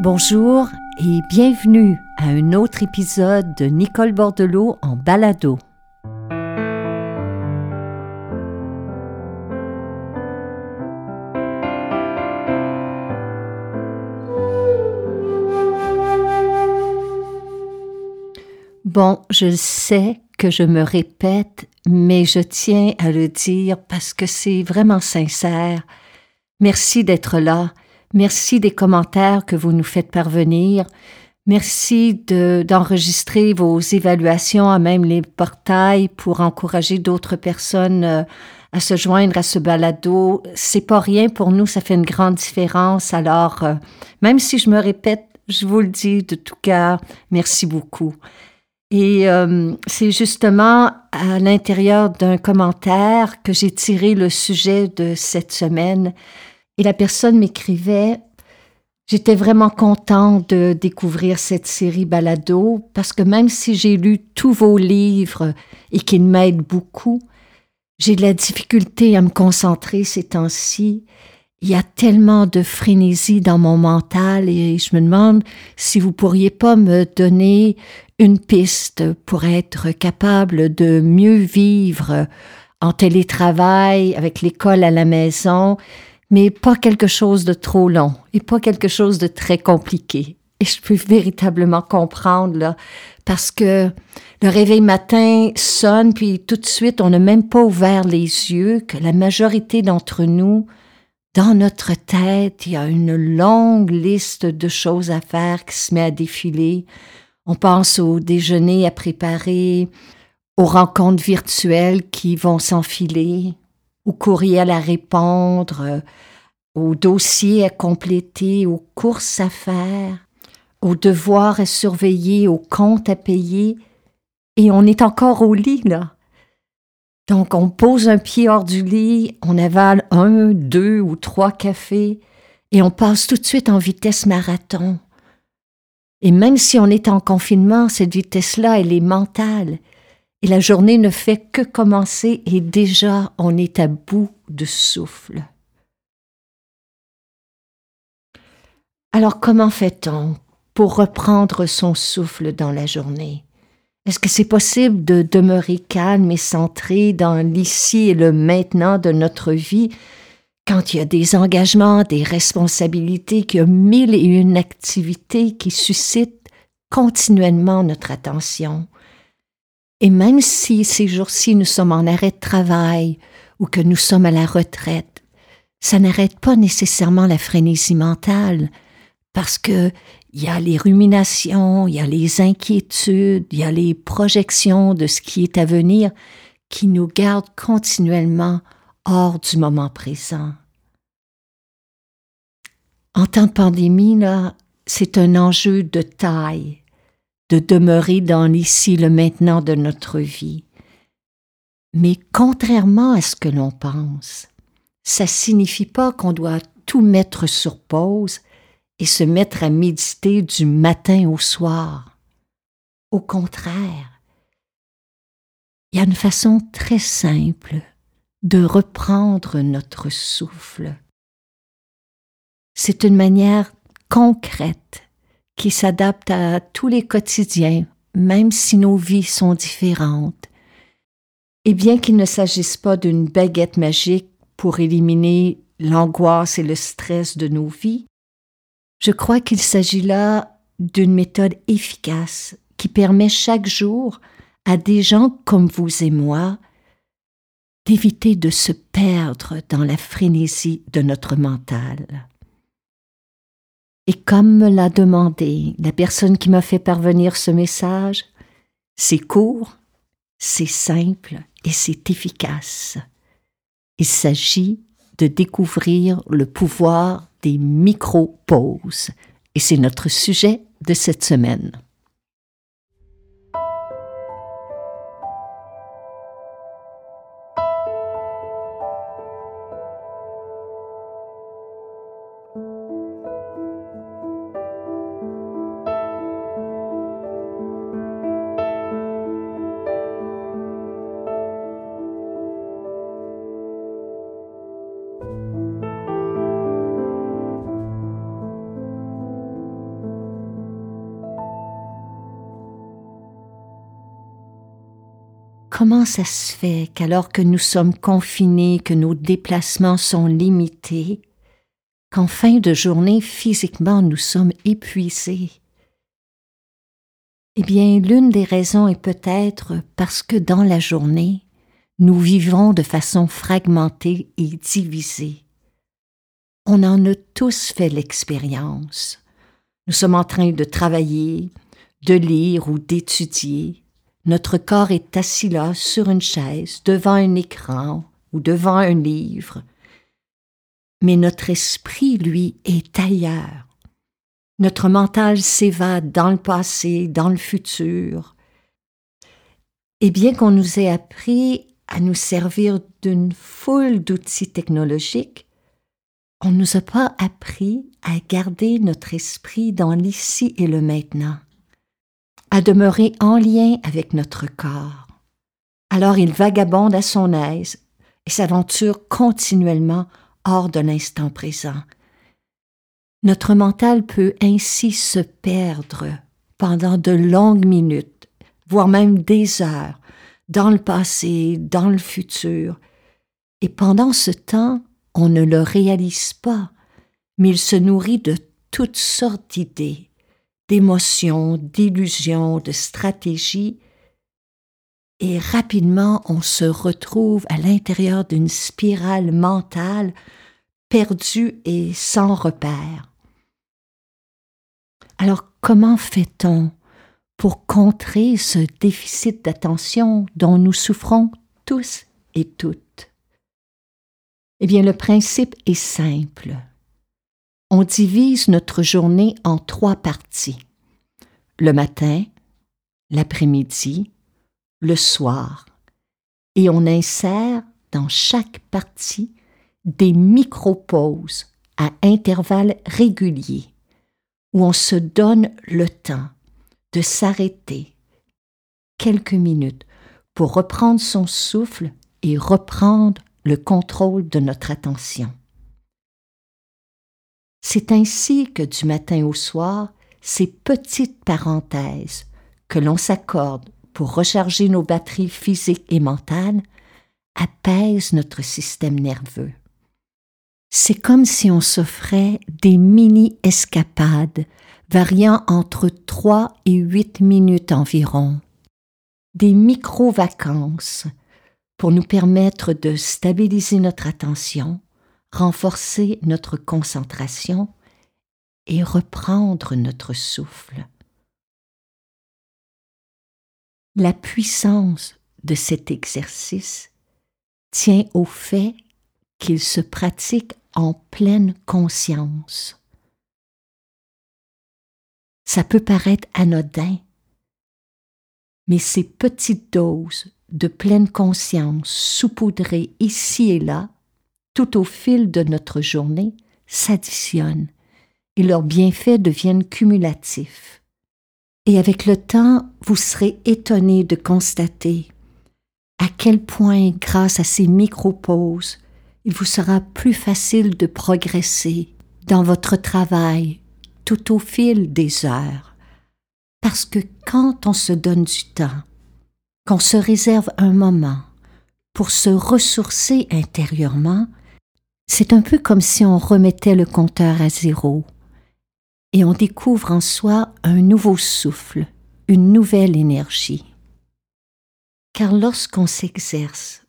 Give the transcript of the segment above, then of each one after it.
Bonjour et bienvenue à un autre épisode de Nicole Bordelot en balado. Bon, je sais que je me répète, mais je tiens à le dire parce que c'est vraiment sincère. Merci d'être là. Merci des commentaires que vous nous faites parvenir. Merci d'enregistrer vos évaluations à même les portails pour encourager d'autres personnes euh, à se joindre à ce balado. C'est pas rien pour nous, ça fait une grande différence. Alors, euh, même si je me répète, je vous le dis de tout cœur, merci beaucoup. Et euh, c'est justement à l'intérieur d'un commentaire que j'ai tiré le sujet de cette semaine. Et la personne m'écrivait J'étais vraiment contente de découvrir cette série Balado parce que même si j'ai lu tous vos livres et qu'ils m'aident beaucoup, j'ai de la difficulté à me concentrer ces temps-ci. Il y a tellement de frénésie dans mon mental et je me demande si vous pourriez pas me donner une piste pour être capable de mieux vivre en télétravail, avec l'école à la maison, mais pas quelque chose de trop long et pas quelque chose de très compliqué. Et je peux véritablement comprendre, là, parce que le réveil matin sonne, puis tout de suite, on n'a même pas ouvert les yeux, que la majorité d'entre nous, dans notre tête, il y a une longue liste de choses à faire qui se met à défiler. On pense au déjeuner à préparer, aux rencontres virtuelles qui vont s'enfiler, aux courriels à répondre, aux dossiers à compléter, aux courses à faire, aux devoirs à surveiller, aux comptes à payer, et on est encore au lit, là. Donc on pose un pied hors du lit, on avale un, deux ou trois cafés, et on passe tout de suite en vitesse marathon. Et même si on est en confinement, cette vitesse-là, elle est mentale. Et la journée ne fait que commencer et déjà on est à bout de souffle. Alors comment fait-on pour reprendre son souffle dans la journée? Est-ce que c'est possible de demeurer calme et centré dans l'ici et le maintenant de notre vie quand il y a des engagements, des responsabilités, qu'il y a mille et une activités qui suscitent continuellement notre attention? Et même si ces jours-ci nous sommes en arrêt de travail ou que nous sommes à la retraite, ça n'arrête pas nécessairement la frénésie mentale, parce que il y a les ruminations, il y a les inquiétudes, il y a les projections de ce qui est à venir qui nous gardent continuellement hors du moment présent. En temps de pandémie, là, c'est un enjeu de taille de demeurer dans l'ici le maintenant de notre vie. Mais contrairement à ce que l'on pense, ça signifie pas qu'on doit tout mettre sur pause et se mettre à méditer du matin au soir. Au contraire, il y a une façon très simple de reprendre notre souffle. C'est une manière concrète qui s'adapte à tous les quotidiens, même si nos vies sont différentes. Et bien qu'il ne s'agisse pas d'une baguette magique pour éliminer l'angoisse et le stress de nos vies, je crois qu'il s'agit là d'une méthode efficace qui permet chaque jour à des gens comme vous et moi d'éviter de se perdre dans la frénésie de notre mental. Et comme me l'a demandé la personne qui m'a fait parvenir ce message, c'est court, c'est simple et c'est efficace. Il s'agit de découvrir le pouvoir des micro-pauses. Et c'est notre sujet de cette semaine. Comment ça se fait qu'alors que nous sommes confinés, que nos déplacements sont limités, qu'en fin de journée, physiquement, nous sommes épuisés? Eh bien, l'une des raisons est peut-être parce que dans la journée, nous vivons de façon fragmentée et divisée. On en a tous fait l'expérience. Nous sommes en train de travailler, de lire ou d'étudier. Notre corps est assis là sur une chaise, devant un écran ou devant un livre mais notre esprit, lui, est ailleurs. Notre mental s'évade dans le passé, dans le futur. Et bien qu'on nous ait appris à nous servir d'une foule d'outils technologiques, on ne nous a pas appris à garder notre esprit dans l'ici et le maintenant, à demeurer en lien avec notre corps. Alors il vagabonde à son aise et s'aventure continuellement hors de l'instant présent. Notre mental peut ainsi se perdre pendant de longues minutes, voire même des heures, dans le passé, dans le futur, et pendant ce temps, on ne le réalise pas, mais il se nourrit de toutes sortes d'idées, d'émotions, d'illusions, de stratégies, et rapidement on se retrouve à l'intérieur d'une spirale mentale perdue et sans repère. Alors comment fait-on pour contrer ce déficit d'attention dont nous souffrons tous et toutes? Eh bien le principe est simple. On divise notre journée en trois parties. Le matin, l'après-midi le soir, et on insère dans chaque partie des micro-pauses à intervalles réguliers, où on se donne le temps de s'arrêter quelques minutes pour reprendre son souffle et reprendre le contrôle de notre attention. C'est ainsi que du matin au soir, ces petites parenthèses que l'on s'accorde pour recharger nos batteries physiques et mentales, apaise notre système nerveux. C'est comme si on s'offrait des mini-escapades variant entre 3 et 8 minutes environ, des micro-vacances pour nous permettre de stabiliser notre attention, renforcer notre concentration et reprendre notre souffle. La puissance de cet exercice tient au fait qu'il se pratique en pleine conscience. Ça peut paraître anodin, mais ces petites doses de pleine conscience saupoudrées ici et là, tout au fil de notre journée, s'additionnent et leurs bienfaits deviennent cumulatifs. Et avec le temps, vous serez étonné de constater à quel point, grâce à ces micro-pauses, il vous sera plus facile de progresser dans votre travail tout au fil des heures. Parce que quand on se donne du temps, qu'on se réserve un moment pour se ressourcer intérieurement, c'est un peu comme si on remettait le compteur à zéro et on découvre en soi un nouveau souffle, une nouvelle énergie. Car lorsqu'on s'exerce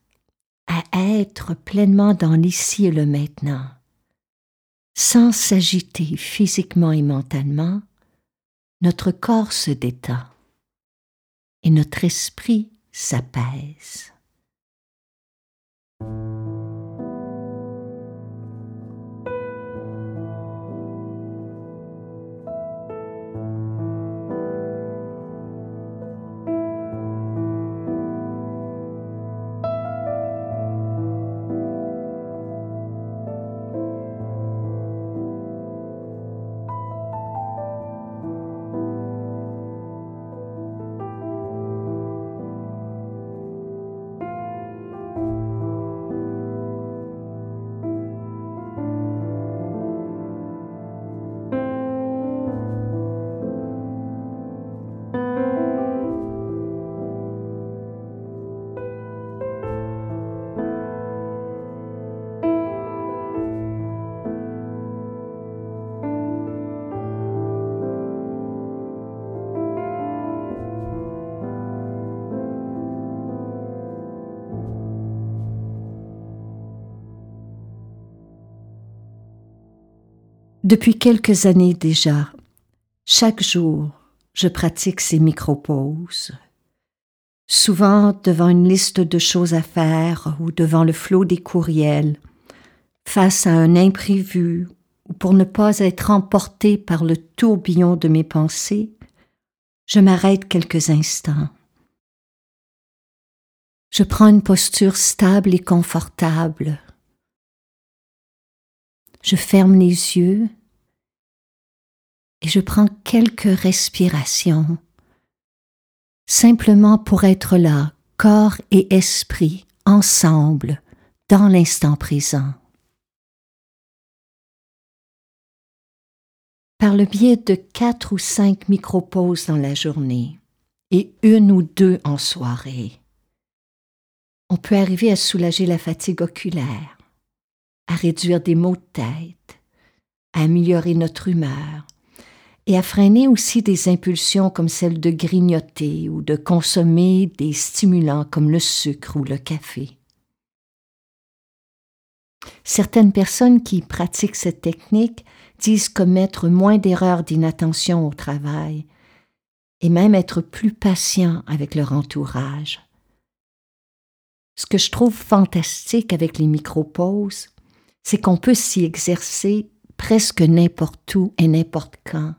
à être pleinement dans l'ici et le maintenant, sans s'agiter physiquement et mentalement, notre corps se détend et notre esprit s'apaise. Depuis quelques années déjà, chaque jour, je pratique ces micro-pauses. Souvent devant une liste de choses à faire ou devant le flot des courriels, face à un imprévu ou pour ne pas être emporté par le tourbillon de mes pensées, je m'arrête quelques instants. Je prends une posture stable et confortable. Je ferme les yeux et je prends quelques respirations, simplement pour être là, corps et esprit, ensemble, dans l'instant présent. Par le biais de quatre ou cinq micro-pauses dans la journée et une ou deux en soirée, on peut arriver à soulager la fatigue oculaire, à réduire des maux de tête, à améliorer notre humeur et à freiner aussi des impulsions comme celle de grignoter ou de consommer des stimulants comme le sucre ou le café. Certaines personnes qui pratiquent cette technique disent commettre moins d'erreurs d'inattention au travail et même être plus patients avec leur entourage. Ce que je trouve fantastique avec les micro-pauses, c'est qu'on peut s'y exercer presque n'importe où et n'importe quand.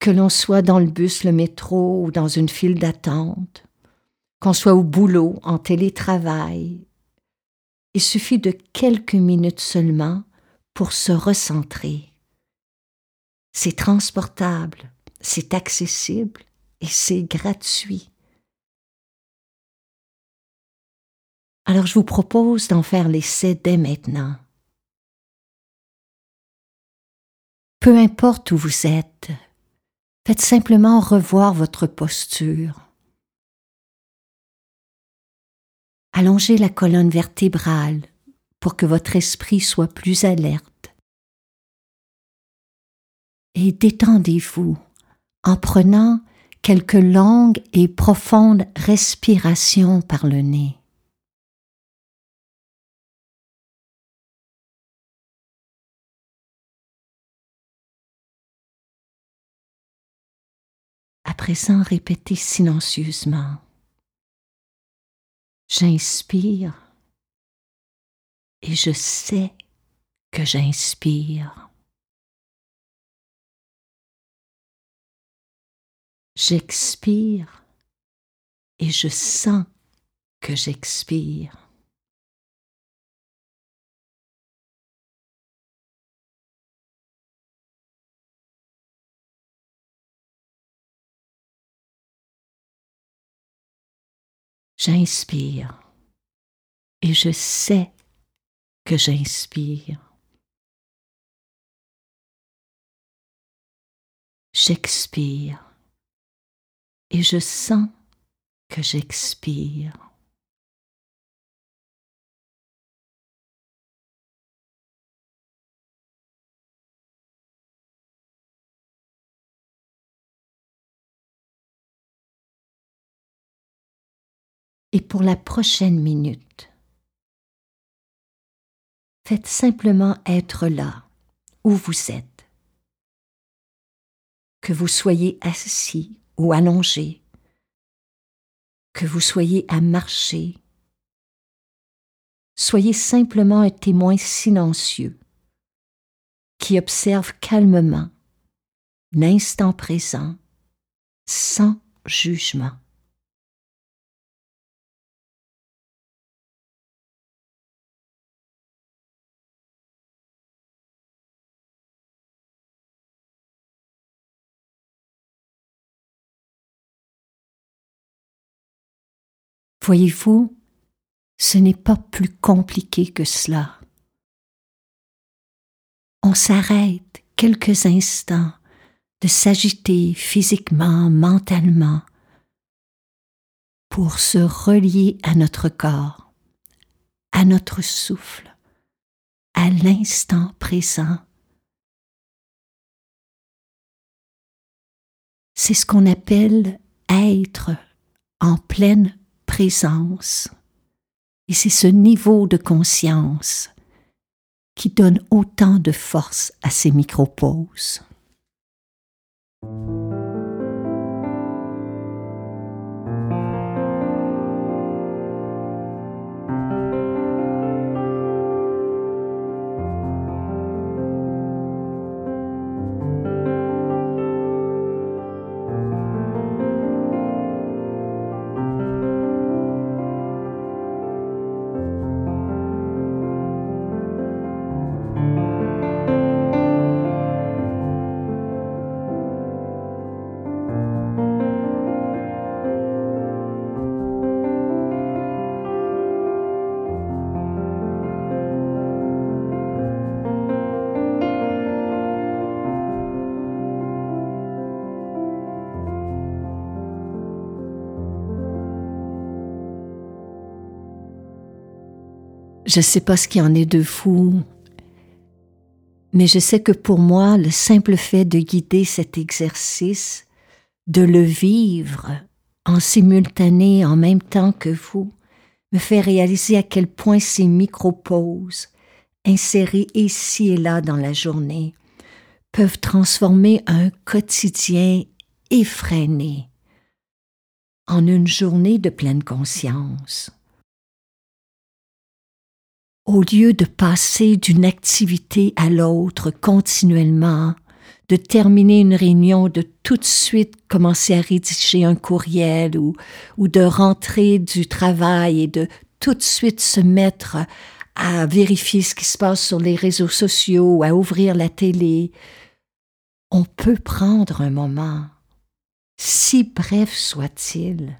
Que l'on soit dans le bus, le métro ou dans une file d'attente, qu'on soit au boulot, en télétravail, il suffit de quelques minutes seulement pour se recentrer. C'est transportable, c'est accessible et c'est gratuit. Alors je vous propose d'en faire l'essai dès maintenant. Peu importe où vous êtes, faites simplement revoir votre posture. Allongez la colonne vertébrale pour que votre esprit soit plus alerte. Et détendez-vous en prenant quelques longues et profondes respirations par le nez. Répétez silencieusement. J'inspire et je sais que j'inspire. J'expire et je sens que j'expire. J'inspire et je sais que j'inspire. J'expire et je sens que j'expire. Et pour la prochaine minute, Faites simplement être là, où vous êtes. Que vous soyez assis ou allongé, que vous soyez à marcher, soyez simplement un témoin silencieux qui observe calmement l'instant présent sans jugement. Voyez-vous, ce n'est pas plus compliqué que cela. On s'arrête quelques instants de s'agiter physiquement, mentalement, pour se relier à notre corps, à notre souffle, à l'instant présent. C'est ce qu'on appelle être en pleine présence. Et c'est ce niveau de conscience qui donne autant de force à ces micro-pauses. Je ne sais pas ce qu'il en est de fou, mais je sais que pour moi, le simple fait de guider cet exercice, de le vivre en simultané en même temps que vous, me fait réaliser à quel point ces micro-pauses, insérées ici et là dans la journée, peuvent transformer un quotidien effréné en une journée de pleine conscience au lieu de passer d'une activité à l'autre continuellement, de terminer une réunion, de tout de suite commencer à rédiger un courriel ou, ou de rentrer du travail et de tout de suite se mettre à vérifier ce qui se passe sur les réseaux sociaux, à ouvrir la télé, on peut prendre un moment, si bref soit-il,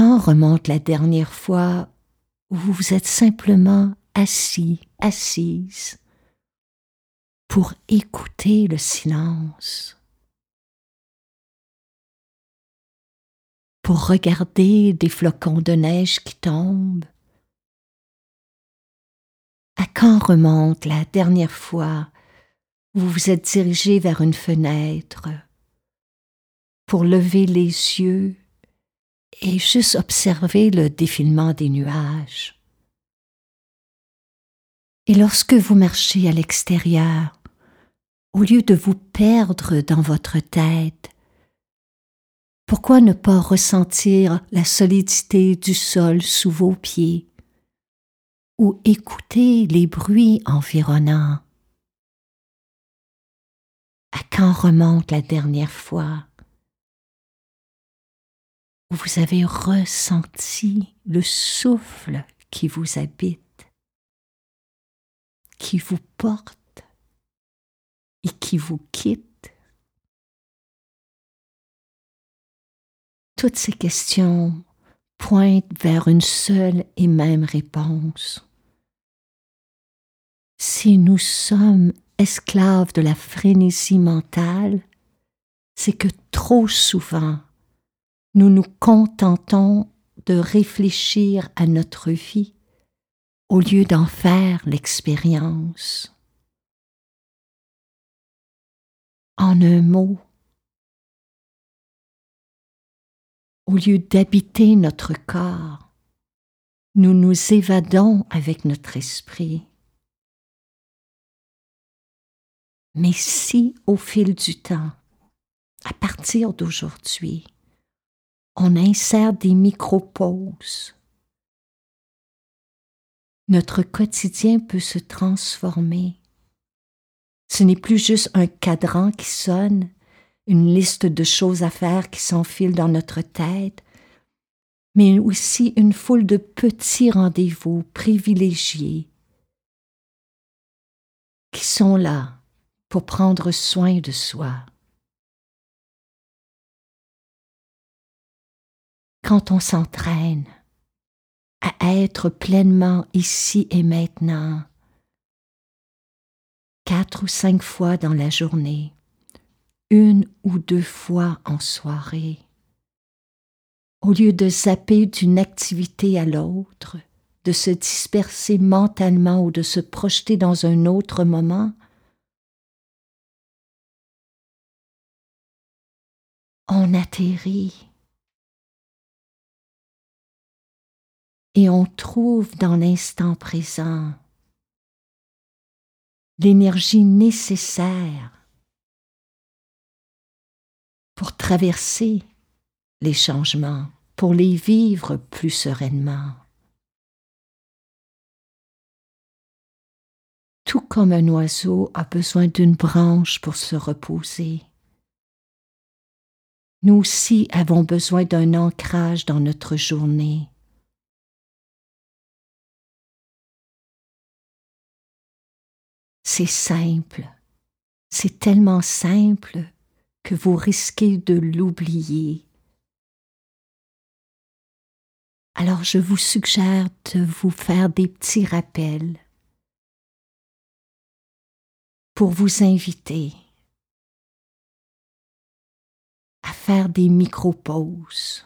Quand remonte la dernière fois où vous vous êtes simplement assis, assise, pour écouter le silence, pour regarder des flocons de neige qui tombent? À quand remonte la dernière fois où vous vous êtes dirigé vers une fenêtre pour lever les yeux et juste observer le défilement des nuages. Et lorsque vous marchez à l'extérieur, au lieu de vous perdre dans votre tête, pourquoi ne pas ressentir la solidité du sol sous vos pieds ou écouter les bruits environnants? À quand remonte la dernière fois? Vous avez ressenti le souffle qui vous habite, qui vous porte et qui vous quitte. Toutes ces questions pointent vers une seule et même réponse. Si nous sommes esclaves de la frénésie mentale, c'est que trop souvent nous nous contentons de réfléchir à notre vie au lieu d'en faire l'expérience. En un mot, au lieu d'habiter notre corps, nous nous évadons avec notre esprit. Mais si au fil du temps, à partir d'aujourd'hui, on insère des micro-pauses. Notre quotidien peut se transformer. Ce n'est plus juste un cadran qui sonne, une liste de choses à faire qui s'enfilent dans notre tête, mais aussi une foule de petits rendez-vous privilégiés qui sont là pour prendre soin de soi. Quand on s'entraîne à être pleinement ici et maintenant, quatre ou cinq fois dans la journée, une ou deux fois en soirée, au lieu de zapper d'une activité à l'autre, de se disperser mentalement ou de se projeter dans un autre moment, on atterrit et on trouve dans l'instant présent l'énergie nécessaire pour traverser les changements, pour les vivre plus sereinement. Tout comme un oiseau a besoin d'une branche pour se reposer. Nous aussi avons besoin d'un ancrage dans notre journée. C'est simple, c'est tellement simple que vous risquez de l'oublier. Alors je vous suggère de vous faire des petits rappels pour vous inviter à faire des micro-pauses,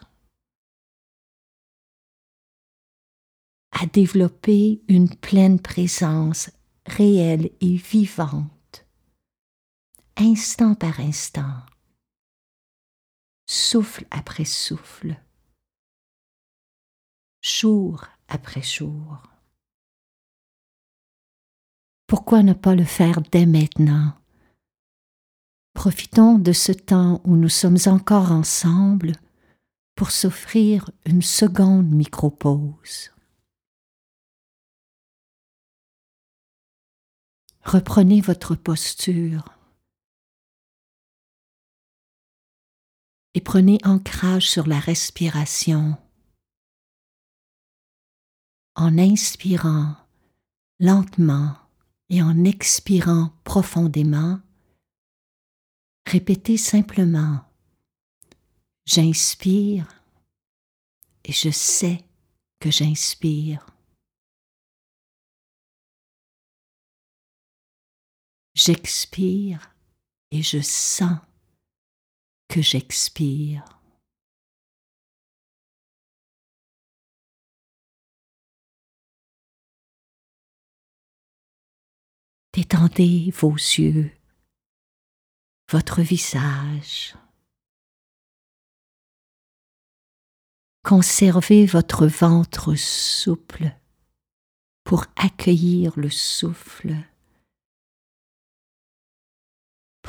à développer une pleine présence réelle et vivante, instant par instant, souffle après souffle, jour après jour. Pourquoi ne pas le faire dès maintenant? Profitons de ce temps où nous sommes encore ensemble pour s'offrir une seconde micro-pause. Reprenez votre posture et prenez ancrage sur la respiration en inspirant lentement et en expirant profondément Répétez simplement J'inspire et je sais que j'inspire. J'expire et je sens que j'expire. Détendez vos yeux votre visage. Conservez votre ventre souple pour accueillir le souffle.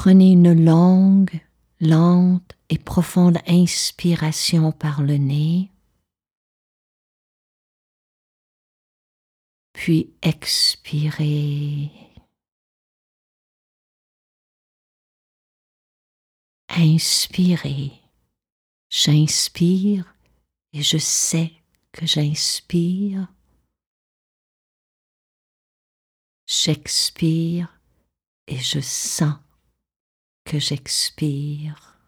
Prenez une longue, lente et profonde inspiration par le nez. Puis expirez. Inspirez. J'inspire et je sais que j'inspire. J'expire et je sens que j'expire.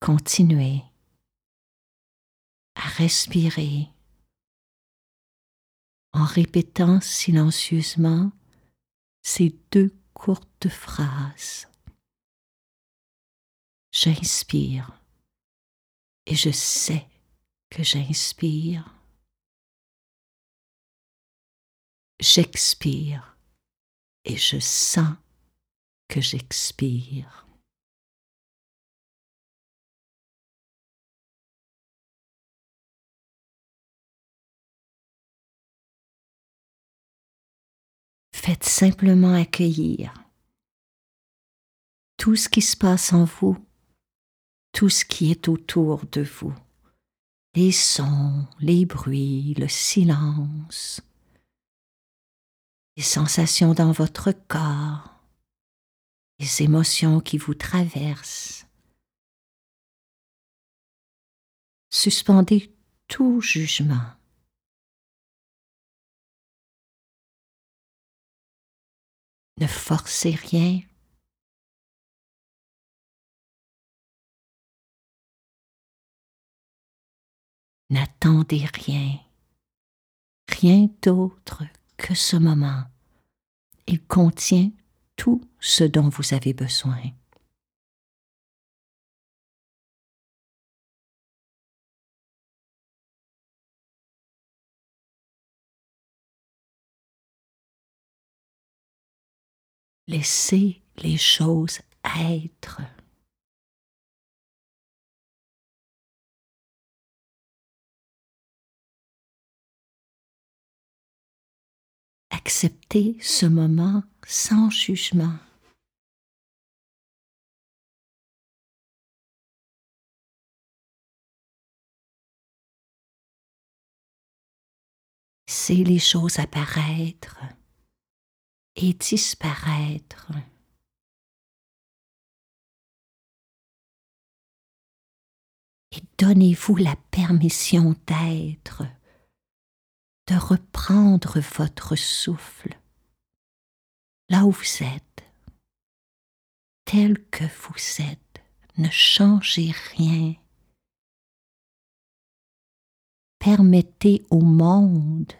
Continuez à respirer en répétant silencieusement ces deux courtes phrases. J'inspire et je sais que j'inspire. J'expire et je sens que j'expire. Faites simplement accueillir tout ce qui se passe en vous, tout ce qui est autour de vous, les sons, les bruits, le silence, les sensations dans votre corps, les émotions qui vous traversent. Suspendez tout jugement Ne forcez rien. N'attendez rien, rien d'autre que ce moment. Il contient tout ce dont vous avez besoin. Laissez les choses être. Acceptez ce moment sans jugement. C'est les choses apparaître et disparaître. Et donnez-vous la permission d'être, de reprendre votre souffle là où vous êtes, tel que vous êtes. Ne changez rien. Permettez au monde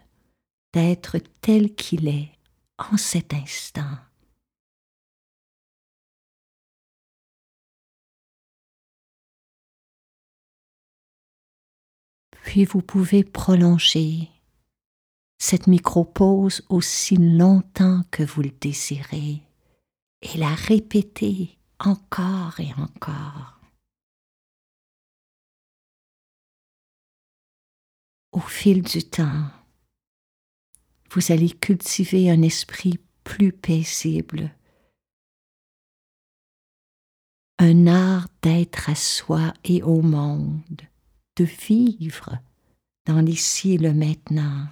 d'être tel qu'il est en cet instant. Puis vous pouvez prolonger cette micro-pause aussi longtemps que vous le désirez et la répéter encore et encore. Au fil du temps, vous allez cultiver un esprit plus paisible, un art d'être à soi et au monde, de vivre dans l'ici et le maintenant.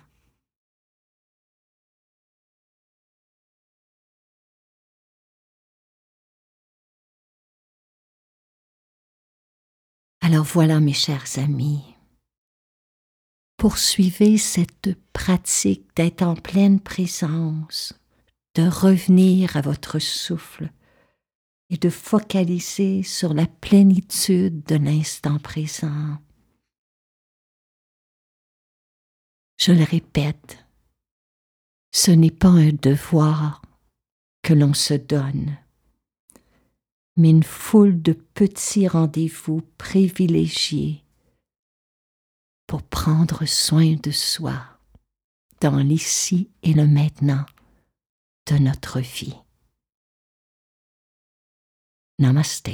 Alors voilà mes chers amis, poursuivez cette pratique d'être en pleine présence, de revenir à votre souffle et de focaliser sur la plénitude de l'instant présent. Je le répète, ce n'est pas un devoir que l'on se donne, mais une foule de petits rendez-vous privilégiés pour prendre soin de soi dans l'ici et le maintenant de notre vie. Namaste.